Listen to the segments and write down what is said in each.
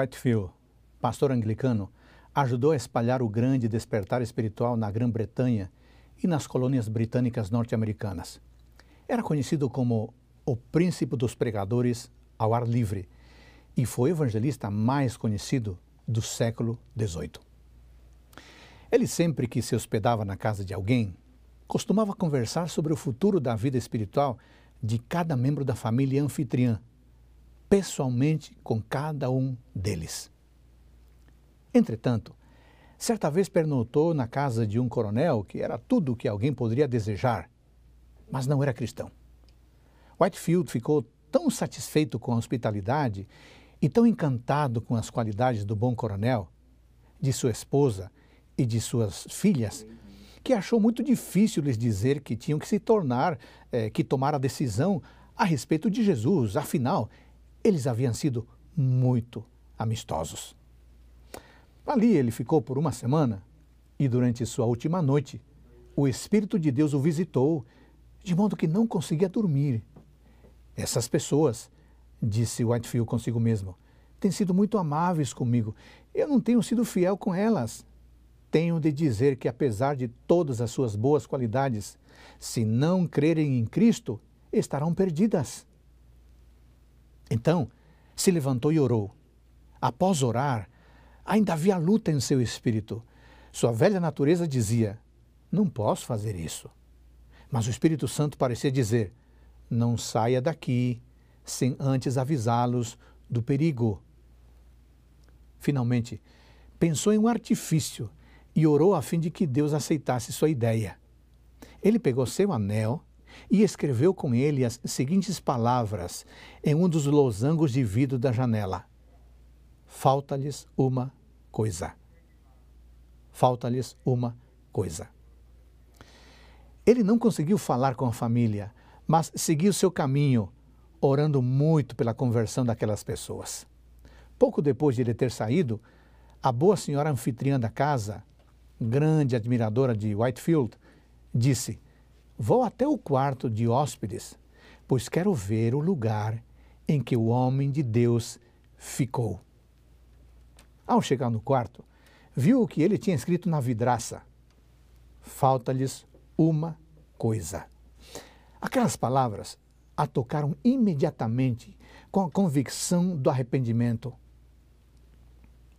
Whitefield, pastor anglicano, ajudou a espalhar o grande despertar espiritual na Grã-Bretanha e nas colônias britânicas norte-americanas. Era conhecido como o príncipe dos pregadores ao ar livre e foi o evangelista mais conhecido do século XVIII. Ele sempre que se hospedava na casa de alguém, costumava conversar sobre o futuro da vida espiritual de cada membro da família anfitriã, pessoalmente com cada um deles. Entretanto, certa vez pernotou na casa de um coronel que era tudo o que alguém poderia desejar, mas não era cristão. Whitefield ficou tão satisfeito com a hospitalidade e tão encantado com as qualidades do bom coronel, de sua esposa e de suas filhas, que achou muito difícil lhes dizer que tinham que se tornar, eh, que tomar a decisão a respeito de Jesus. Afinal, eles haviam sido muito amistosos. Ali ele ficou por uma semana e durante sua última noite, o Espírito de Deus o visitou, de modo que não conseguia dormir. Essas pessoas, disse Whitefield consigo mesmo, têm sido muito amáveis comigo. Eu não tenho sido fiel com elas. Tenho de dizer que, apesar de todas as suas boas qualidades, se não crerem em Cristo, estarão perdidas. Então, se levantou e orou. Após orar, ainda havia luta em seu espírito. Sua velha natureza dizia: Não posso fazer isso. Mas o Espírito Santo parecia dizer: Não saia daqui sem antes avisá-los do perigo. Finalmente, pensou em um artifício e orou a fim de que Deus aceitasse sua ideia. Ele pegou seu anel e escreveu com ele as seguintes palavras em um dos losangos de vidro da janela: Falta-lhes uma coisa. Falta-lhes uma coisa. Ele não conseguiu falar com a família, mas seguiu seu caminho, orando muito pela conversão daquelas pessoas. Pouco depois de ele ter saído, a boa senhora anfitriã da casa, grande admiradora de Whitefield, disse: Vou até o quarto de hóspedes, pois quero ver o lugar em que o homem de Deus ficou. Ao chegar no quarto, viu o que ele tinha escrito na vidraça: Falta-lhes uma coisa. Aquelas palavras a tocaram imediatamente com a convicção do arrependimento.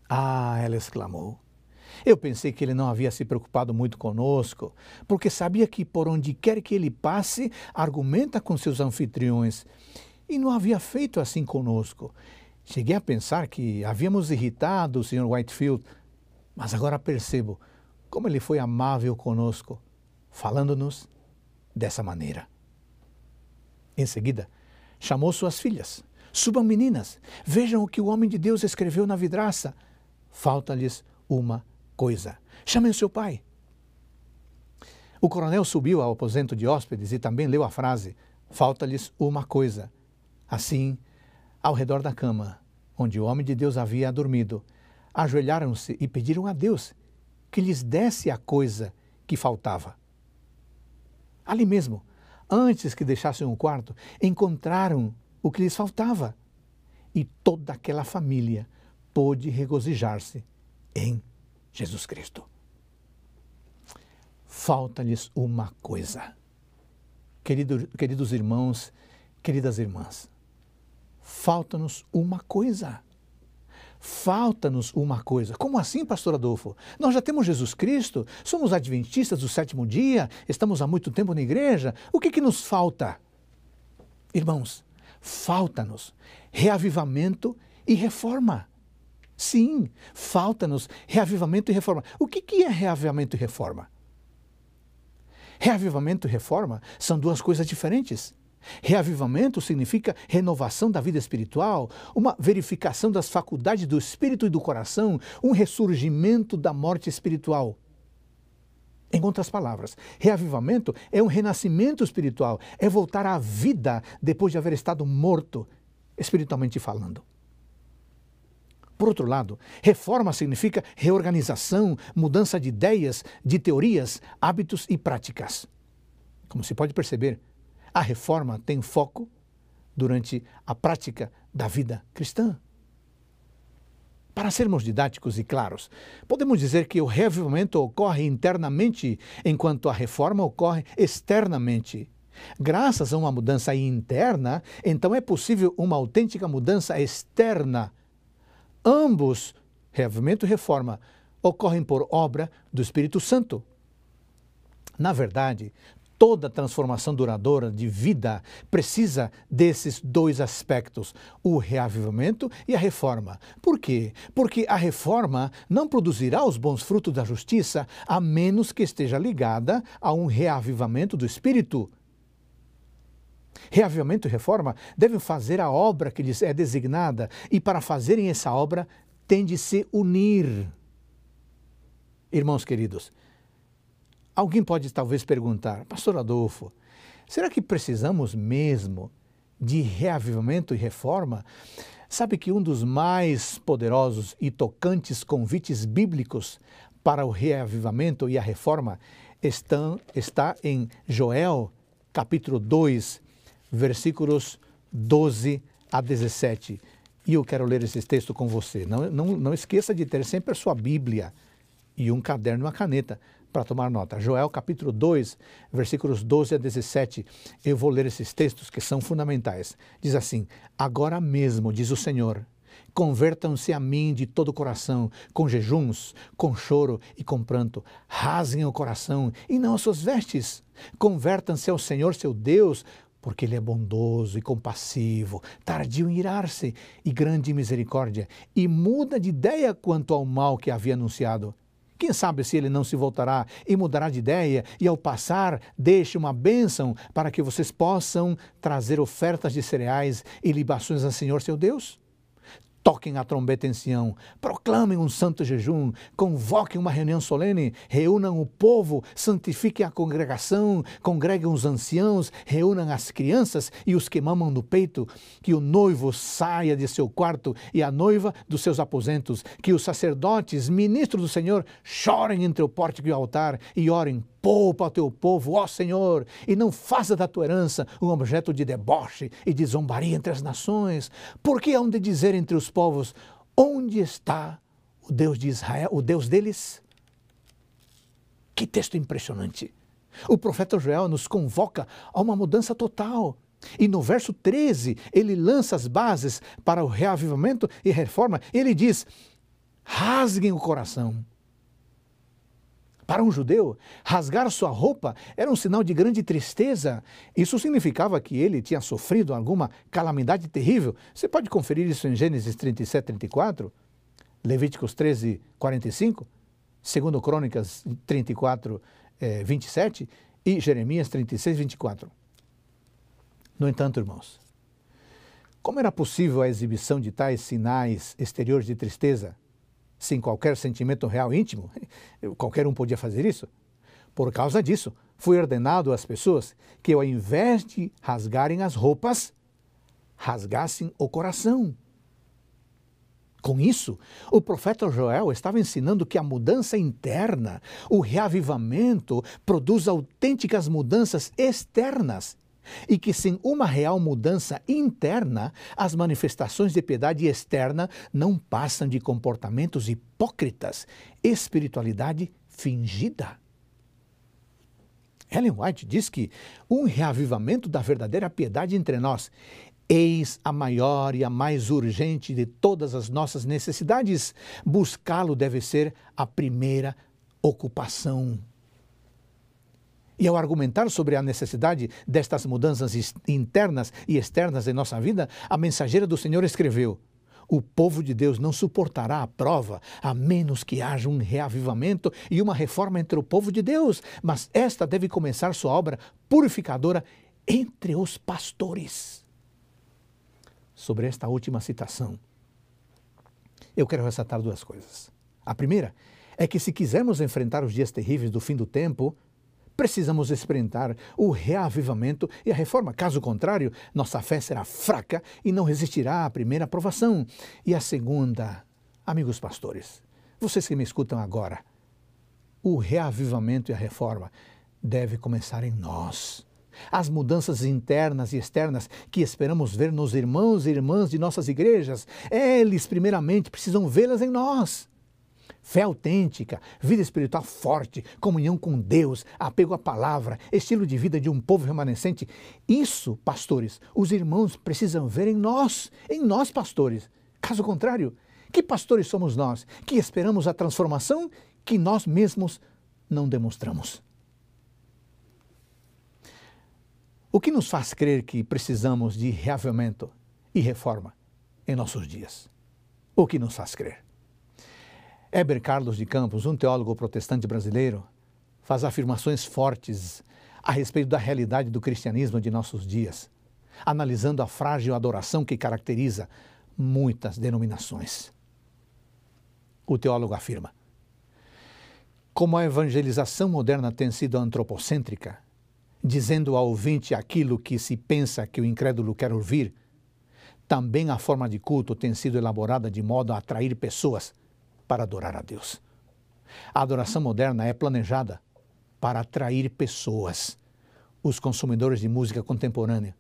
Ah, ela exclamou. Eu pensei que ele não havia se preocupado muito conosco, porque sabia que por onde quer que ele passe, argumenta com seus anfitriões. E não havia feito assim conosco. Cheguei a pensar que havíamos irritado o Sr. Whitefield, mas agora percebo como ele foi amável conosco, falando-nos dessa maneira. Em seguida, chamou suas filhas. Subam, meninas, vejam o que o homem de Deus escreveu na vidraça. Falta-lhes uma coisa. Chamem o seu pai. O coronel subiu ao aposento de hóspedes e também leu a frase: Falta-lhes uma coisa. Assim, ao redor da cama, onde o homem de Deus havia dormido, ajoelharam-se e pediram a Deus que lhes desse a coisa que faltava. Ali mesmo, antes que deixassem o quarto, encontraram o que lhes faltava. E toda aquela família pôde regozijar-se em Jesus Cristo. Falta-lhes uma coisa. Querido, queridos irmãos, queridas irmãs, falta-nos uma coisa. Falta-nos uma coisa. Como assim, pastor Adolfo? Nós já temos Jesus Cristo, somos adventistas do sétimo dia, estamos há muito tempo na igreja. O que, que nos falta? Irmãos, falta-nos reavivamento e reforma. Sim, falta-nos reavivamento e reforma. O que, que é reavivamento e reforma? Reavivamento e reforma são duas coisas diferentes. Reavivamento significa renovação da vida espiritual, uma verificação das faculdades do espírito e do coração, um ressurgimento da morte espiritual. Em outras palavras, reavivamento é um renascimento espiritual, é voltar à vida depois de haver estado morto, espiritualmente falando. Por outro lado, reforma significa reorganização, mudança de ideias, de teorias, hábitos e práticas. Como se pode perceber, a reforma tem foco durante a prática da vida cristã. Para sermos didáticos e claros, podemos dizer que o reavivamento ocorre internamente, enquanto a reforma ocorre externamente. Graças a uma mudança interna, então é possível uma autêntica mudança externa. Ambos, reavivamento e reforma, ocorrem por obra do Espírito Santo. Na verdade, toda transformação duradoura de vida precisa desses dois aspectos, o reavivamento e a reforma. Por quê? Porque a reforma não produzirá os bons frutos da justiça a menos que esteja ligada a um reavivamento do espírito. Reavivamento e reforma devem fazer a obra que lhes é designada e para fazerem essa obra tem de se unir. Irmãos queridos, Alguém pode talvez perguntar, Pastor Adolfo, será que precisamos mesmo de reavivamento e reforma? Sabe que um dos mais poderosos e tocantes convites bíblicos para o reavivamento e a reforma estão, está em Joel, capítulo 2, versículos 12 a 17. E eu quero ler esse texto com você. Não, não, não esqueça de ter sempre a sua Bíblia e um caderno e uma caneta para tomar nota. Joel capítulo 2, versículos 12 a 17. Eu vou ler esses textos que são fundamentais. Diz assim: Agora mesmo, diz o Senhor, Convertam-se a mim de todo o coração, com jejuns, com choro e com pranto. Rasguem o coração e não as suas vestes. Convertam-se ao Senhor seu Deus, porque Ele é bondoso e compassivo, tardio em irar-se e grande em misericórdia, e muda de ideia quanto ao mal que havia anunciado. Quem sabe se ele não se voltará e mudará de ideia e, ao passar, deixe uma bênção para que vocês possam trazer ofertas de cereais e libações ao Senhor seu Deus? Toquem a trombeta em Sião, proclamem um santo jejum, convoquem uma reunião solene, reúnam o povo, santifiquem a congregação, congreguem os anciãos, reúnam as crianças e os que mamam no peito, que o noivo saia de seu quarto e a noiva dos seus aposentos, que os sacerdotes, ministros do Senhor, chorem entre o pórtico e o altar e orem poupa ao teu povo, ó Senhor, e não faça da tua herança um objeto de deboche e de zombaria entre as nações, porque hão de dizer entre os povos, onde está o Deus de Israel, o Deus deles? Que texto impressionante! O profeta Joel nos convoca a uma mudança total. E no verso 13, ele lança as bases para o reavivamento e reforma. Ele diz: rasguem o coração para um judeu, rasgar sua roupa era um sinal de grande tristeza. Isso significava que ele tinha sofrido alguma calamidade terrível. Você pode conferir isso em Gênesis 37, 34, Levíticos 13, 45, 2 Crônicas 34, 27 e Jeremias 36, 24. No entanto, irmãos, como era possível a exibição de tais sinais exteriores de tristeza sem qualquer sentimento real íntimo, qualquer um podia fazer isso. Por causa disso, foi ordenado às pessoas que, ao invés de rasgarem as roupas, rasgassem o coração. Com isso, o profeta Joel estava ensinando que a mudança interna, o reavivamento, produz autênticas mudanças externas e que sem uma real mudança interna, as manifestações de piedade externa não passam de comportamentos hipócritas, espiritualidade fingida. Ellen White diz que um reavivamento da verdadeira piedade entre nós Eis a maior e a mais urgente de todas as nossas necessidades. Buscá-lo deve ser a primeira ocupação e ao argumentar sobre a necessidade destas mudanças internas e externas em nossa vida, a mensageira do Senhor escreveu: O povo de Deus não suportará a prova, a menos que haja um reavivamento e uma reforma entre o povo de Deus, mas esta deve começar sua obra purificadora entre os pastores. Sobre esta última citação, eu quero ressaltar duas coisas. A primeira é que, se quisermos enfrentar os dias terríveis do fim do tempo, Precisamos experimentar o reavivamento e a reforma. Caso contrário, nossa fé será fraca e não resistirá à primeira aprovação. E a segunda, amigos pastores, vocês que me escutam agora, o reavivamento e a reforma deve começar em nós. as mudanças internas e externas que esperamos ver nos irmãos e irmãs de nossas igrejas, eles primeiramente precisam vê-las em nós. Fé autêntica, vida espiritual forte, comunhão com Deus, apego à palavra, estilo de vida de um povo remanescente. Isso, pastores, os irmãos precisam ver em nós, em nós, pastores. Caso contrário, que pastores somos nós que esperamos a transformação que nós mesmos não demonstramos? O que nos faz crer que precisamos de reavivamento e reforma em nossos dias? O que nos faz crer? Heber Carlos de Campos, um teólogo protestante brasileiro, faz afirmações fortes a respeito da realidade do cristianismo de nossos dias, analisando a frágil adoração que caracteriza muitas denominações. O teólogo afirma: Como a evangelização moderna tem sido antropocêntrica, dizendo ao ouvinte aquilo que se pensa que o incrédulo quer ouvir, também a forma de culto tem sido elaborada de modo a atrair pessoas para adorar a Deus. A adoração moderna é planejada para atrair pessoas, os consumidores de música contemporânea,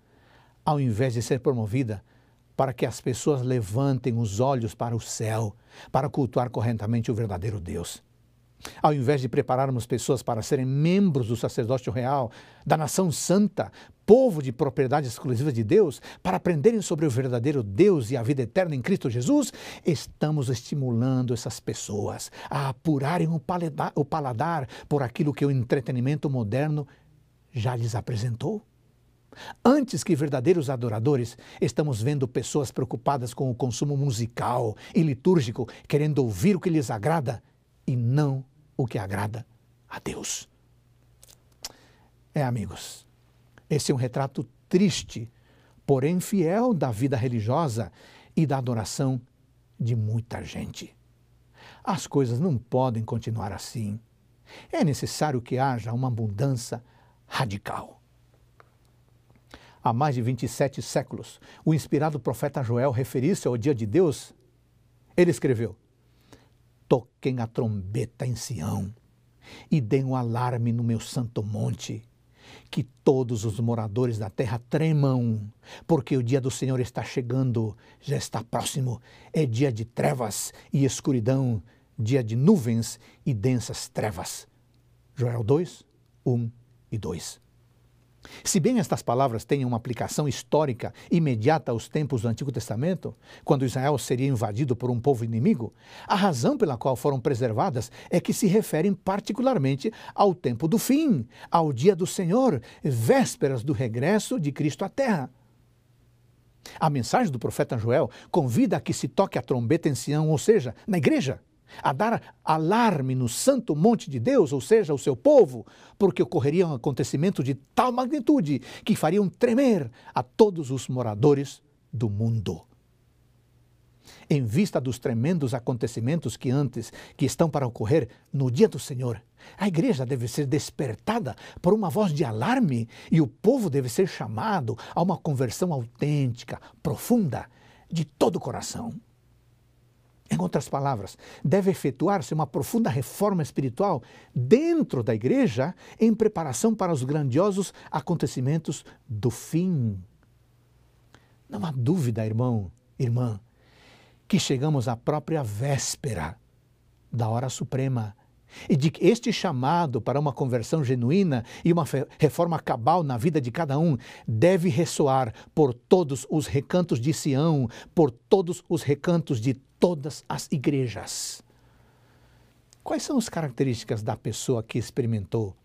ao invés de ser promovida para que as pessoas levantem os olhos para o céu, para cultuar corretamente o verdadeiro Deus. Ao invés de prepararmos pessoas para serem membros do sacerdócio real, da nação santa, povo de propriedade exclusiva de Deus, para aprenderem sobre o verdadeiro Deus e a vida eterna em Cristo Jesus, estamos estimulando essas pessoas a apurarem o paladar, o paladar por aquilo que o entretenimento moderno já lhes apresentou. Antes que verdadeiros adoradores, estamos vendo pessoas preocupadas com o consumo musical e litúrgico, querendo ouvir o que lhes agrada e não o que agrada a Deus. É, amigos, esse é um retrato triste, porém fiel da vida religiosa e da adoração de muita gente. As coisas não podem continuar assim. É necessário que haja uma mudança radical. Há mais de 27 séculos, o inspirado profeta Joel referisse ao dia de Deus. Ele escreveu: toquem a trombeta em Sião e deem um alarme no meu santo monte. Que todos os moradores da terra tremam, porque o dia do Senhor está chegando, já está próximo. É dia de trevas e escuridão, dia de nuvens e densas trevas. Joel 2, 1 e 2. Se bem estas palavras têm uma aplicação histórica imediata aos tempos do Antigo Testamento, quando Israel seria invadido por um povo inimigo, a razão pela qual foram preservadas é que se referem particularmente ao tempo do fim, ao dia do Senhor, vésperas do regresso de Cristo à Terra. A mensagem do profeta Joel convida a que se toque a trombeta em Sião, ou seja, na igreja a dar alarme no santo monte de Deus, ou seja, o seu povo, porque ocorreria um acontecimento de tal magnitude que fariam tremer a todos os moradores do mundo. Em vista dos tremendos acontecimentos que antes, que estão para ocorrer no dia do Senhor, a igreja deve ser despertada por uma voz de alarme e o povo deve ser chamado a uma conversão autêntica, profunda, de todo o coração. Em outras palavras, deve efetuar-se uma profunda reforma espiritual dentro da igreja em preparação para os grandiosos acontecimentos do fim. Não há dúvida, irmão, irmã, que chegamos à própria véspera da hora suprema e de que este chamado para uma conversão genuína e uma reforma cabal na vida de cada um deve ressoar por todos os recantos de Sião, por todos os recantos de todas as igrejas. Quais são as características da pessoa que experimentou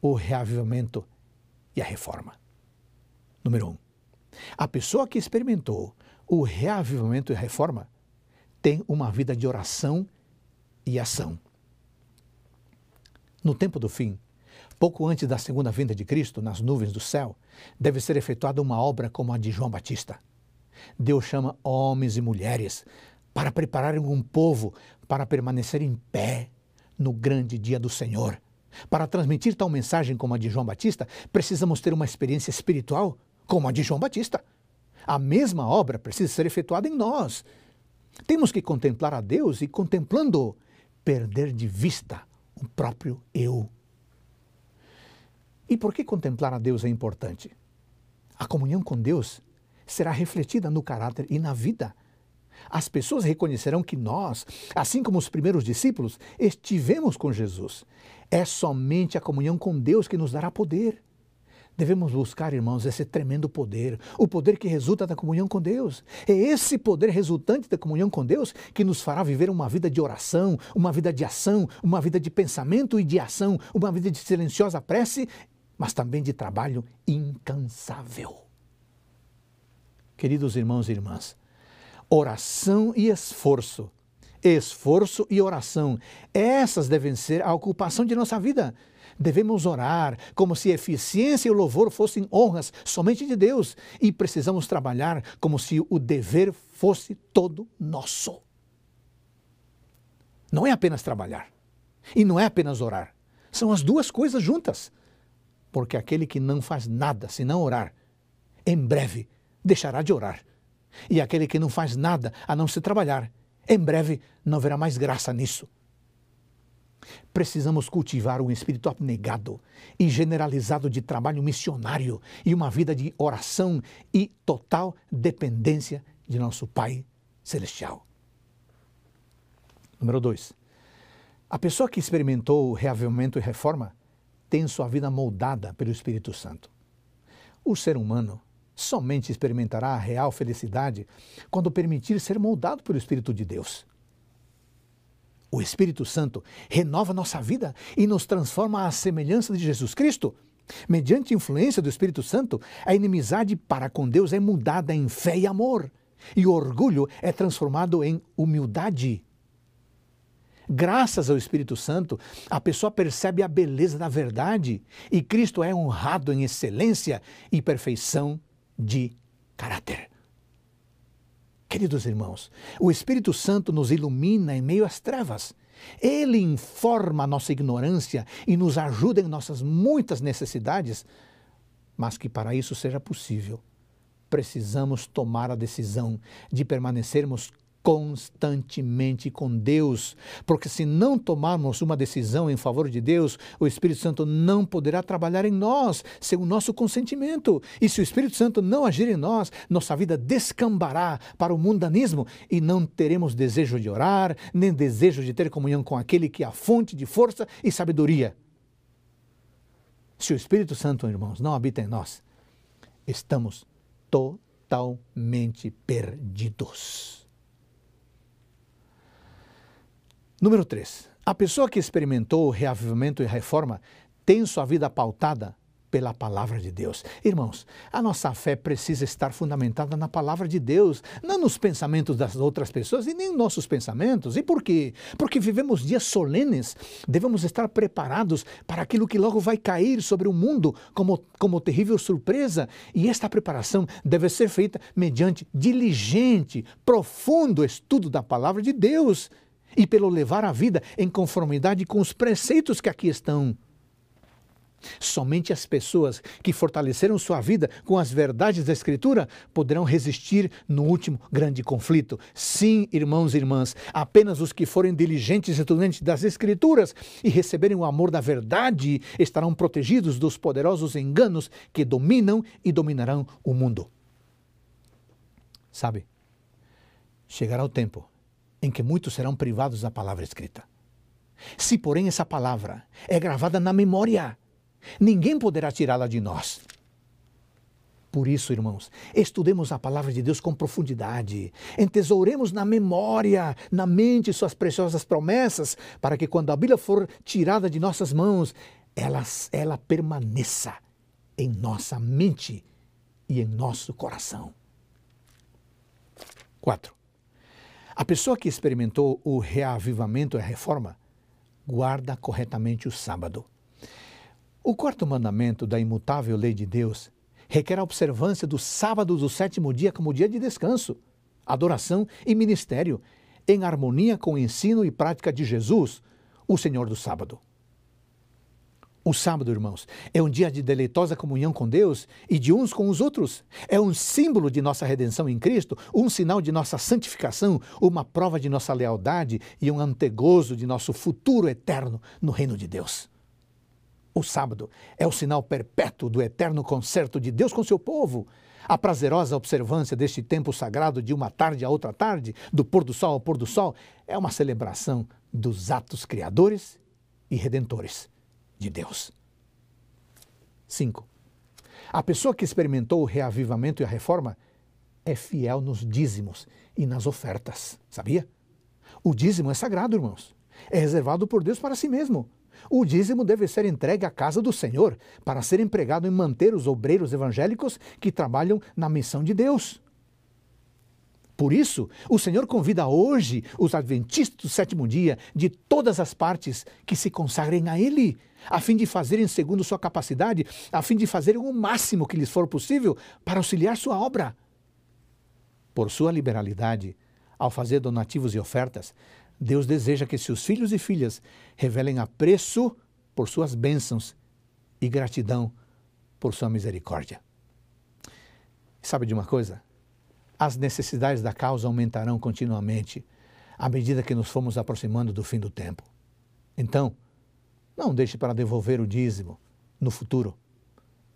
o reavivamento e a reforma? Número um, a pessoa que experimentou o reavivamento e a reforma tem uma vida de oração e ação. No tempo do fim, pouco antes da segunda vinda de Cristo, nas nuvens do céu, deve ser efetuada uma obra como a de João Batista. Deus chama homens e mulheres para prepararem um povo para permanecer em pé no grande dia do Senhor. Para transmitir tal mensagem como a de João Batista, precisamos ter uma experiência espiritual como a de João Batista. A mesma obra precisa ser efetuada em nós. Temos que contemplar a Deus e, contemplando-o, perder de vista o próprio eu. E por que contemplar a Deus é importante? A comunhão com Deus será refletida no caráter e na vida. As pessoas reconhecerão que nós, assim como os primeiros discípulos, estivemos com Jesus. É somente a comunhão com Deus que nos dará poder. Devemos buscar, irmãos, esse tremendo poder, o poder que resulta da comunhão com Deus. É esse poder resultante da comunhão com Deus que nos fará viver uma vida de oração, uma vida de ação, uma vida de pensamento e de ação, uma vida de silenciosa prece, mas também de trabalho incansável. Queridos irmãos e irmãs, oração e esforço, esforço e oração, essas devem ser a ocupação de nossa vida. Devemos orar como se eficiência e o louvor fossem honras somente de Deus e precisamos trabalhar como se o dever fosse todo nosso. Não é apenas trabalhar e não é apenas orar. São as duas coisas juntas. Porque aquele que não faz nada se não orar, em breve deixará de orar. E aquele que não faz nada a não se trabalhar, em breve não verá mais graça nisso. Precisamos cultivar um espírito abnegado e generalizado de trabalho missionário e uma vida de oração e total dependência de nosso Pai Celestial. Número 2. A pessoa que experimentou reavivamento e reforma tem sua vida moldada pelo Espírito Santo. O ser humano somente experimentará a real felicidade quando permitir ser moldado pelo Espírito de Deus. O Espírito Santo renova nossa vida e nos transforma à semelhança de Jesus Cristo. Mediante a influência do Espírito Santo, a inimizade para com Deus é mudada em fé e amor, e o orgulho é transformado em humildade. Graças ao Espírito Santo, a pessoa percebe a beleza da verdade e Cristo é honrado em excelência e perfeição de caráter. Queridos irmãos, o Espírito Santo nos ilumina em meio às trevas. Ele informa a nossa ignorância e nos ajuda em nossas muitas necessidades, mas que para isso seja possível, precisamos tomar a decisão de permanecermos constantemente com Deus, porque se não tomarmos uma decisão em favor de Deus, o Espírito Santo não poderá trabalhar em nós sem o nosso consentimento. E se o Espírito Santo não agir em nós, nossa vida descambará para o mundanismo e não teremos desejo de orar, nem desejo de ter comunhão com aquele que é a fonte de força e sabedoria. Se o Espírito Santo, irmãos, não habita em nós, estamos totalmente perdidos. Número 3. A pessoa que experimentou o reavivamento e reforma tem sua vida pautada pela palavra de Deus. Irmãos, a nossa fé precisa estar fundamentada na palavra de Deus, não nos pensamentos das outras pessoas e nem nos nossos pensamentos. E por quê? Porque vivemos dias solenes, devemos estar preparados para aquilo que logo vai cair sobre o mundo como, como terrível surpresa. E esta preparação deve ser feita mediante diligente, profundo estudo da palavra de Deus e pelo levar a vida em conformidade com os preceitos que aqui estão. Somente as pessoas que fortaleceram sua vida com as verdades da Escritura poderão resistir no último grande conflito. Sim, irmãos e irmãs, apenas os que forem diligentes estudantes das Escrituras e receberem o amor da verdade estarão protegidos dos poderosos enganos que dominam e dominarão o mundo. Sabe, chegará o tempo em que muitos serão privados da palavra escrita. Se, porém, essa palavra é gravada na memória, ninguém poderá tirá-la de nós. Por isso, irmãos, estudemos a palavra de Deus com profundidade, entesouremos na memória, na mente, suas preciosas promessas, para que quando a Bíblia for tirada de nossas mãos, ela, ela permaneça em nossa mente e em nosso coração. 4. A pessoa que experimentou o reavivamento e a reforma guarda corretamente o sábado. O quarto mandamento da imutável lei de Deus requer a observância do sábado do sétimo dia como dia de descanso, adoração e ministério, em harmonia com o ensino e prática de Jesus, o Senhor do sábado. O sábado, irmãos, é um dia de deleitosa comunhão com Deus e de uns com os outros. É um símbolo de nossa redenção em Cristo, um sinal de nossa santificação, uma prova de nossa lealdade e um antegozo de nosso futuro eterno no reino de Deus. O sábado é o sinal perpétuo do eterno concerto de Deus com seu povo. A prazerosa observância deste tempo sagrado de uma tarde a outra tarde, do pôr do sol ao pôr do sol, é uma celebração dos atos criadores e redentores de Deus. 5. A pessoa que experimentou o reavivamento e a reforma é fiel nos dízimos e nas ofertas, sabia? O dízimo é sagrado, irmãos. É reservado por Deus para si mesmo. O dízimo deve ser entregue à casa do Senhor para ser empregado em manter os obreiros evangélicos que trabalham na missão de Deus. Por isso, o Senhor convida hoje os adventistas do sétimo dia de todas as partes que se consagrem a Ele, a fim de fazerem segundo sua capacidade, a fim de fazerem o máximo que lhes for possível para auxiliar sua obra. Por sua liberalidade, ao fazer donativos e ofertas, Deus deseja que seus filhos e filhas revelem apreço por suas bênçãos e gratidão por sua misericórdia. Sabe de uma coisa? As necessidades da causa aumentarão continuamente à medida que nos formos aproximando do fim do tempo. Então, não deixe para devolver o dízimo no futuro.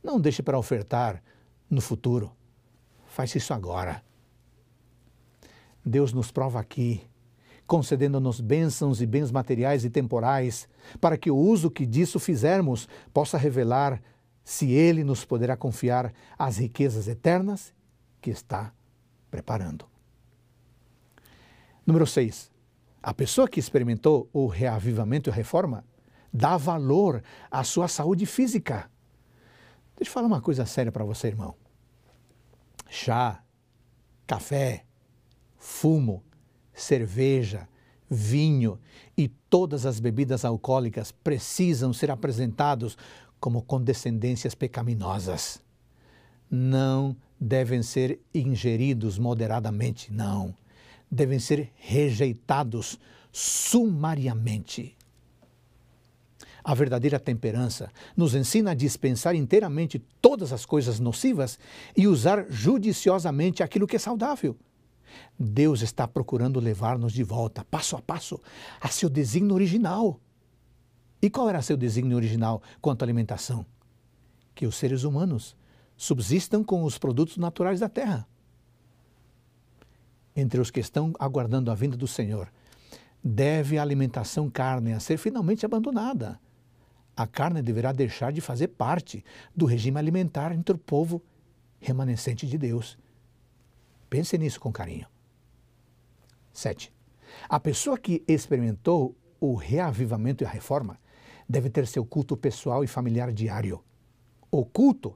Não deixe para ofertar no futuro. Faça isso agora. Deus nos prova aqui concedendo-nos bênçãos e bens materiais e temporais, para que o uso que disso fizermos possa revelar se Ele nos poderá confiar as riquezas eternas que está preparando. Número 6. A pessoa que experimentou o reavivamento e a reforma dá valor à sua saúde física. Deixa eu falar uma coisa séria para você, irmão. Chá, café, fumo, cerveja, vinho e todas as bebidas alcoólicas precisam ser apresentados como condescendências pecaminosas. Não devem ser ingeridos moderadamente, não. Devem ser rejeitados sumariamente. A verdadeira temperança nos ensina a dispensar inteiramente todas as coisas nocivas e usar judiciosamente aquilo que é saudável. Deus está procurando levar-nos de volta, passo a passo, a seu desígnio original. E qual era seu desígnio original quanto à alimentação? Que os seres humanos subsistam com os produtos naturais da terra. Entre os que estão aguardando a vinda do Senhor, deve a alimentação carne ser finalmente abandonada. A carne deverá deixar de fazer parte do regime alimentar entre o povo remanescente de Deus Pense nisso com carinho. 7. A pessoa que experimentou o reavivamento e a reforma deve ter seu culto pessoal e familiar diário. O culto,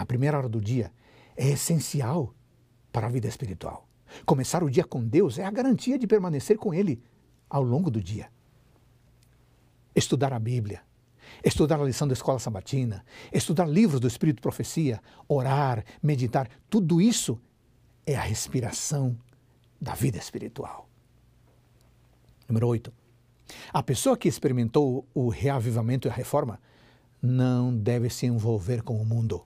na primeira hora do dia, é essencial para a vida espiritual. Começar o dia com Deus é a garantia de permanecer com Ele ao longo do dia. Estudar a Bíblia, estudar a lição da escola sabatina, estudar livros do Espírito Profecia, orar, meditar, tudo isso é a respiração da vida espiritual. Número 8. A pessoa que experimentou o reavivamento e a reforma não deve se envolver com o mundo.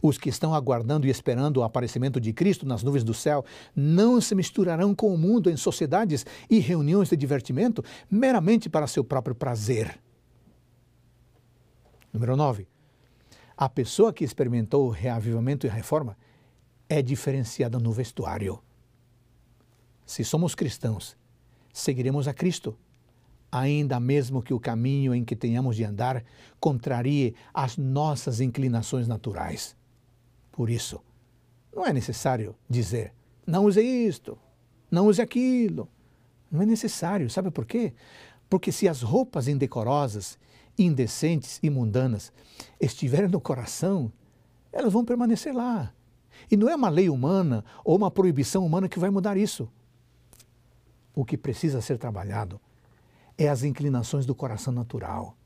Os que estão aguardando e esperando o aparecimento de Cristo nas nuvens do céu não se misturarão com o mundo em sociedades e reuniões de divertimento meramente para seu próprio prazer. Número 9. A pessoa que experimentou o reavivamento e a reforma é diferenciada no vestuário. Se somos cristãos, seguiremos a Cristo, ainda mesmo que o caminho em que tenhamos de andar contrarie as nossas inclinações naturais. Por isso, não é necessário dizer, não use isto, não use aquilo. Não é necessário, sabe por quê? Porque se as roupas indecorosas, indecentes e mundanas estiverem no coração, elas vão permanecer lá. E não é uma lei humana ou uma proibição humana que vai mudar isso. O que precisa ser trabalhado é as inclinações do coração natural.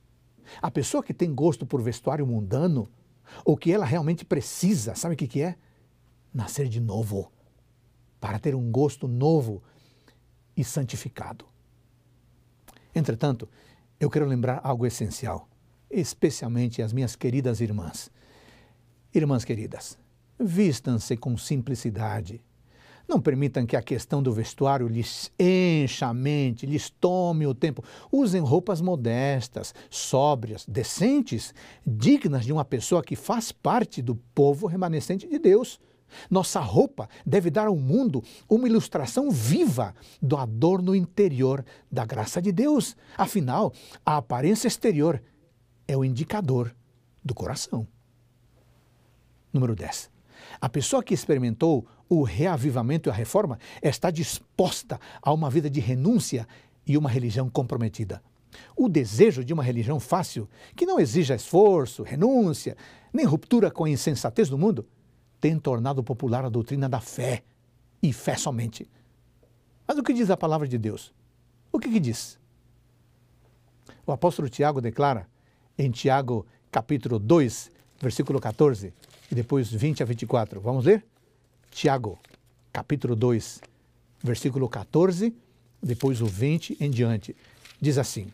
A pessoa que tem gosto por vestuário mundano, o que ela realmente precisa, sabe o que, que é? Nascer de novo, para ter um gosto novo e santificado. Entretanto, eu quero lembrar algo essencial, especialmente as minhas queridas irmãs. Irmãs queridas, Vistam-se com simplicidade. Não permitam que a questão do vestuário lhes encha a mente, lhes tome o tempo. Usem roupas modestas, sóbrias, decentes, dignas de uma pessoa que faz parte do povo remanescente de Deus. Nossa roupa deve dar ao mundo uma ilustração viva do adorno interior da graça de Deus. Afinal, a aparência exterior é o indicador do coração. Número 10. A pessoa que experimentou o reavivamento e a reforma está disposta a uma vida de renúncia e uma religião comprometida. O desejo de uma religião fácil, que não exija esforço, renúncia, nem ruptura com a insensatez do mundo, tem tornado popular a doutrina da fé e fé somente. Mas o que diz a palavra de Deus? O que, que diz? O apóstolo Tiago declara em Tiago capítulo 2, versículo 14 e depois 20 a 24. Vamos ler? Tiago, capítulo 2, versículo 14, depois o 20 em diante. Diz assim: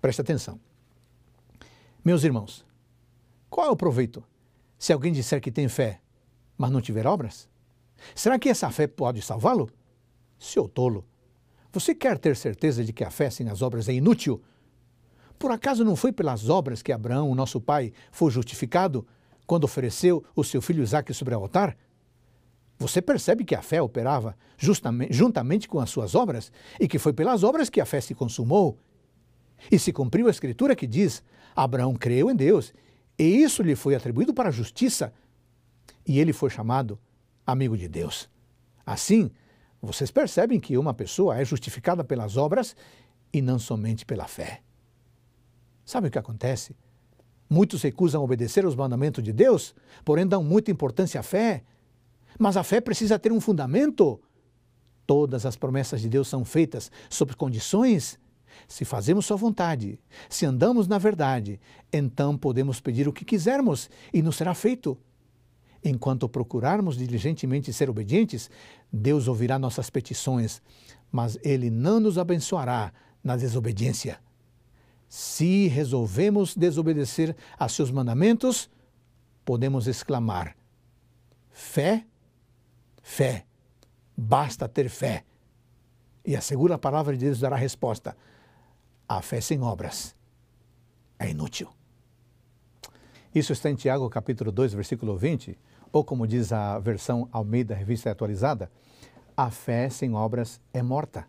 preste atenção. Meus irmãos, qual é o proveito se alguém disser que tem fé, mas não tiver obras? Será que essa fé pode salvá-lo? Seu tolo, você quer ter certeza de que a fé sem as obras é inútil? Por acaso não foi pelas obras que Abraão, nosso pai, foi justificado quando ofereceu o seu filho Isaque sobre o altar? Você percebe que a fé operava justamente, juntamente com as suas obras e que foi pelas obras que a fé se consumou. E se cumpriu a escritura que diz: Abraão creu em Deus e isso lhe foi atribuído para a justiça e ele foi chamado amigo de Deus. Assim, vocês percebem que uma pessoa é justificada pelas obras e não somente pela fé. Sabe o que acontece? Muitos recusam obedecer aos mandamentos de Deus, porém dão muita importância à fé. Mas a fé precisa ter um fundamento. Todas as promessas de Deus são feitas sob condições. Se fazemos Sua vontade, se andamos na verdade, então podemos pedir o que quisermos e nos será feito. Enquanto procurarmos diligentemente ser obedientes, Deus ouvirá nossas petições, mas Ele não nos abençoará na desobediência. Se resolvemos desobedecer a seus mandamentos, podemos exclamar: fé, fé, basta ter fé. E a segunda palavra de Deus dará resposta: a fé sem obras é inútil. Isso está em Tiago capítulo 2, versículo 20 ou como diz a versão Almeida Revista Atualizada, a fé sem obras é morta.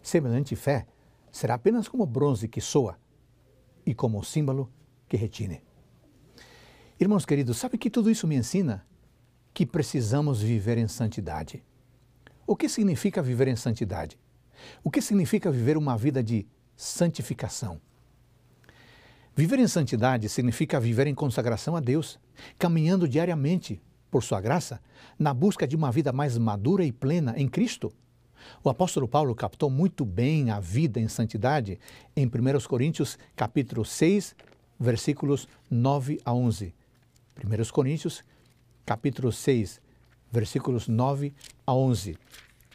Semelhante fé será apenas como bronze que soa e como símbolo que retine. Irmãos queridos, sabe que tudo isso me ensina? Que precisamos viver em santidade. O que significa viver em santidade? O que significa viver uma vida de santificação? Viver em santidade significa viver em consagração a Deus, caminhando diariamente, por Sua graça, na busca de uma vida mais madura e plena em Cristo. O apóstolo Paulo captou muito bem a vida em santidade em 1 Coríntios capítulo 6, versículos 9 a 11. 1 Coríntios capítulo 6, versículos 9 a 11.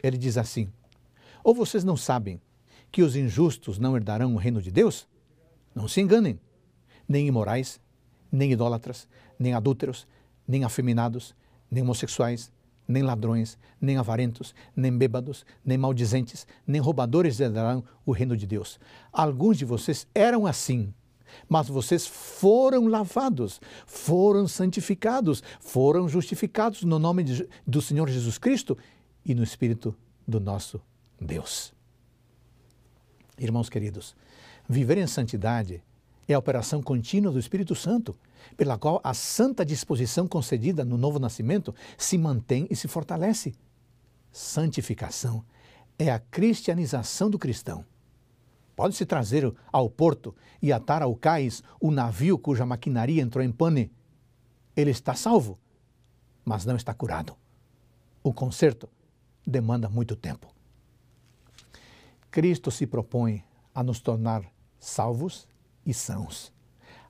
Ele diz assim: Ou vocês não sabem que os injustos não herdarão o reino de Deus? Não se enganem nem imorais, nem idólatras, nem adúlteros, nem afeminados, nem homossexuais, nem ladrões, nem avarentos, nem bêbados, nem maldizentes, nem roubadores herdarão o reino de Deus. Alguns de vocês eram assim, mas vocês foram lavados, foram santificados, foram justificados no nome de, do Senhor Jesus Cristo e no Espírito do nosso Deus. Irmãos queridos, viver em santidade é a operação contínua do Espírito Santo, pela qual a santa disposição concedida no novo nascimento se mantém e se fortalece. Santificação é a cristianização do cristão. Pode-se trazer ao porto e atar ao cais o navio cuja maquinaria entrou em pane. Ele está salvo, mas não está curado. O conserto demanda muito tempo. Cristo se propõe a nos tornar salvos e sãos.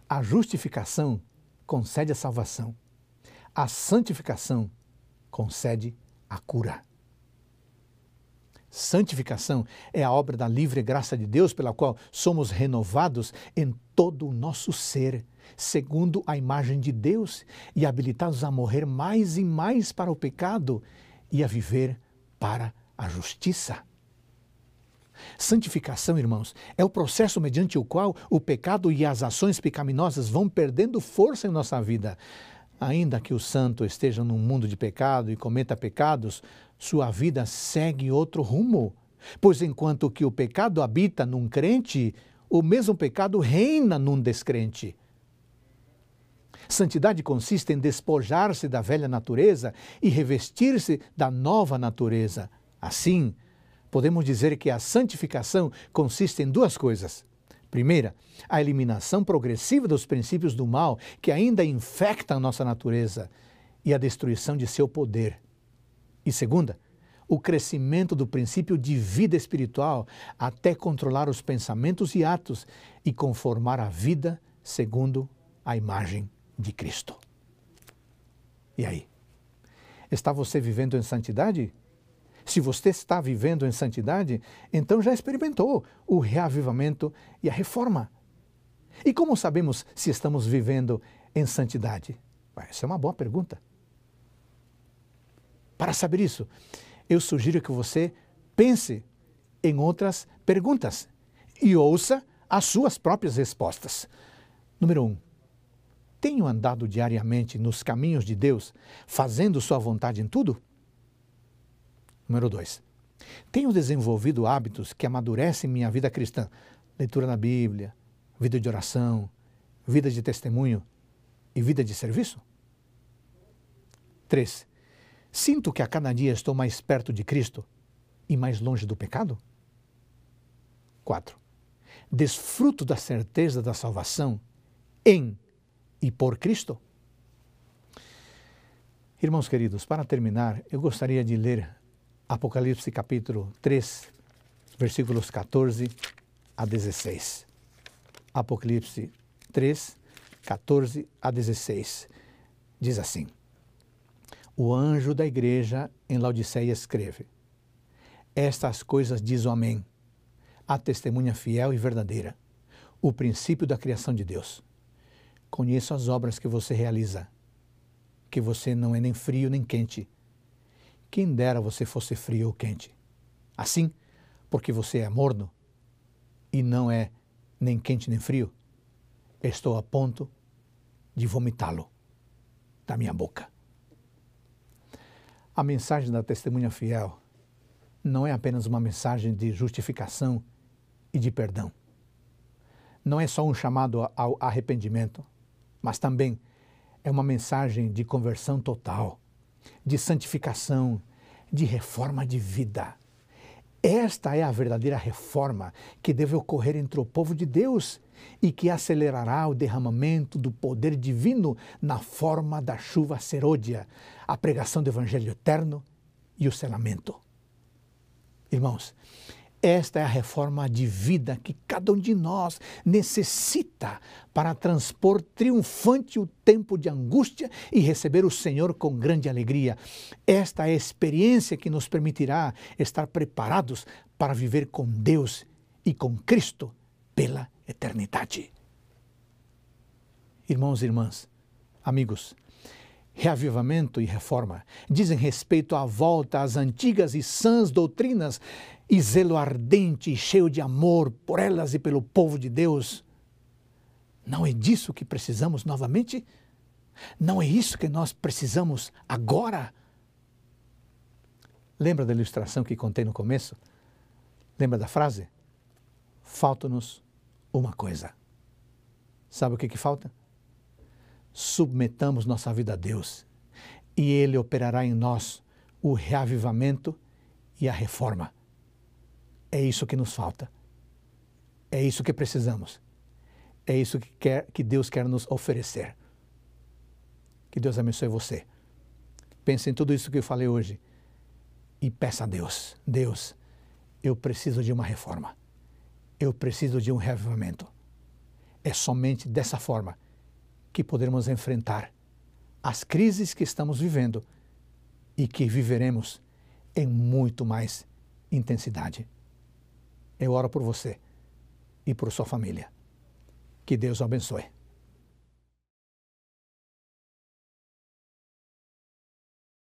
A justificação concede a salvação. A santificação concede a cura. Santificação é a obra da livre graça de Deus pela qual somos renovados em todo o nosso ser, segundo a imagem de Deus, e habilitados a morrer mais e mais para o pecado e a viver para a justiça. Santificação, irmãos, é o processo mediante o qual o pecado e as ações pecaminosas vão perdendo força em nossa vida. Ainda que o santo esteja num mundo de pecado e cometa pecados, sua vida segue outro rumo. Pois enquanto que o pecado habita num crente, o mesmo pecado reina num descrente. Santidade consiste em despojar-se da velha natureza e revestir-se da nova natureza. Assim, podemos dizer que a santificação consiste em duas coisas. Primeira, a eliminação progressiva dos princípios do mal que ainda infectam nossa natureza e a destruição de seu poder. E segunda, o crescimento do princípio de vida espiritual até controlar os pensamentos e atos e conformar a vida segundo a imagem de Cristo. E aí? Está você vivendo em santidade? Se você está vivendo em santidade, então já experimentou o reavivamento e a reforma. E como sabemos se estamos vivendo em santidade? Essa é uma boa pergunta. Para saber isso, eu sugiro que você pense em outras perguntas e ouça as suas próprias respostas. Número um, tenho andado diariamente nos caminhos de Deus, fazendo Sua vontade em tudo? Número dois, tenho desenvolvido hábitos que amadurecem minha vida cristã, leitura na Bíblia, vida de oração, vida de testemunho e vida de serviço? Três, sinto que a cada dia estou mais perto de Cristo e mais longe do pecado? Quatro, desfruto da certeza da salvação em e por Cristo? Irmãos queridos, para terminar, eu gostaria de ler Apocalipse capítulo 3, versículos 14 a 16. Apocalipse 3, 14 a 16. Diz assim: O anjo da igreja em Laodiceia escreve: Estas coisas diz o Amém, a testemunha fiel e verdadeira, o princípio da criação de Deus. Conheço as obras que você realiza, que você não é nem frio nem quente. Quem dera você fosse frio ou quente. Assim, porque você é morno e não é nem quente nem frio, estou a ponto de vomitá-lo da minha boca. A mensagem da testemunha fiel não é apenas uma mensagem de justificação e de perdão. Não é só um chamado ao arrependimento mas também é uma mensagem de conversão total, de santificação, de reforma de vida. Esta é a verdadeira reforma que deve ocorrer entre o povo de Deus e que acelerará o derramamento do poder divino na forma da chuva serôdia, a pregação do Evangelho eterno e o selamento. Irmãos, esta é a reforma de vida que cada um de nós necessita para transpor triunfante o tempo de angústia e receber o Senhor com grande alegria. Esta é a experiência que nos permitirá estar preparados para viver com Deus e com Cristo pela eternidade. Irmãos e irmãs, amigos, reavivamento e reforma dizem respeito à volta às antigas e sãs doutrinas e zelo ardente e cheio de amor por elas e pelo povo de Deus. Não é disso que precisamos novamente? Não é isso que nós precisamos agora? Lembra da ilustração que contei no começo? Lembra da frase? Falta-nos uma coisa. Sabe o que, que falta? submetamos nossa vida a Deus e Ele operará em nós o reavivamento e a reforma. É isso que nos falta. É isso que precisamos. É isso que, quer, que Deus quer nos oferecer. Que Deus abençoe você. Pense em tudo isso que eu falei hoje e peça a Deus: Deus, eu preciso de uma reforma. Eu preciso de um reavivamento. É somente dessa forma que poderemos enfrentar as crises que estamos vivendo e que viveremos em muito mais intensidade. Eu oro por você e por sua família. Que Deus o abençoe.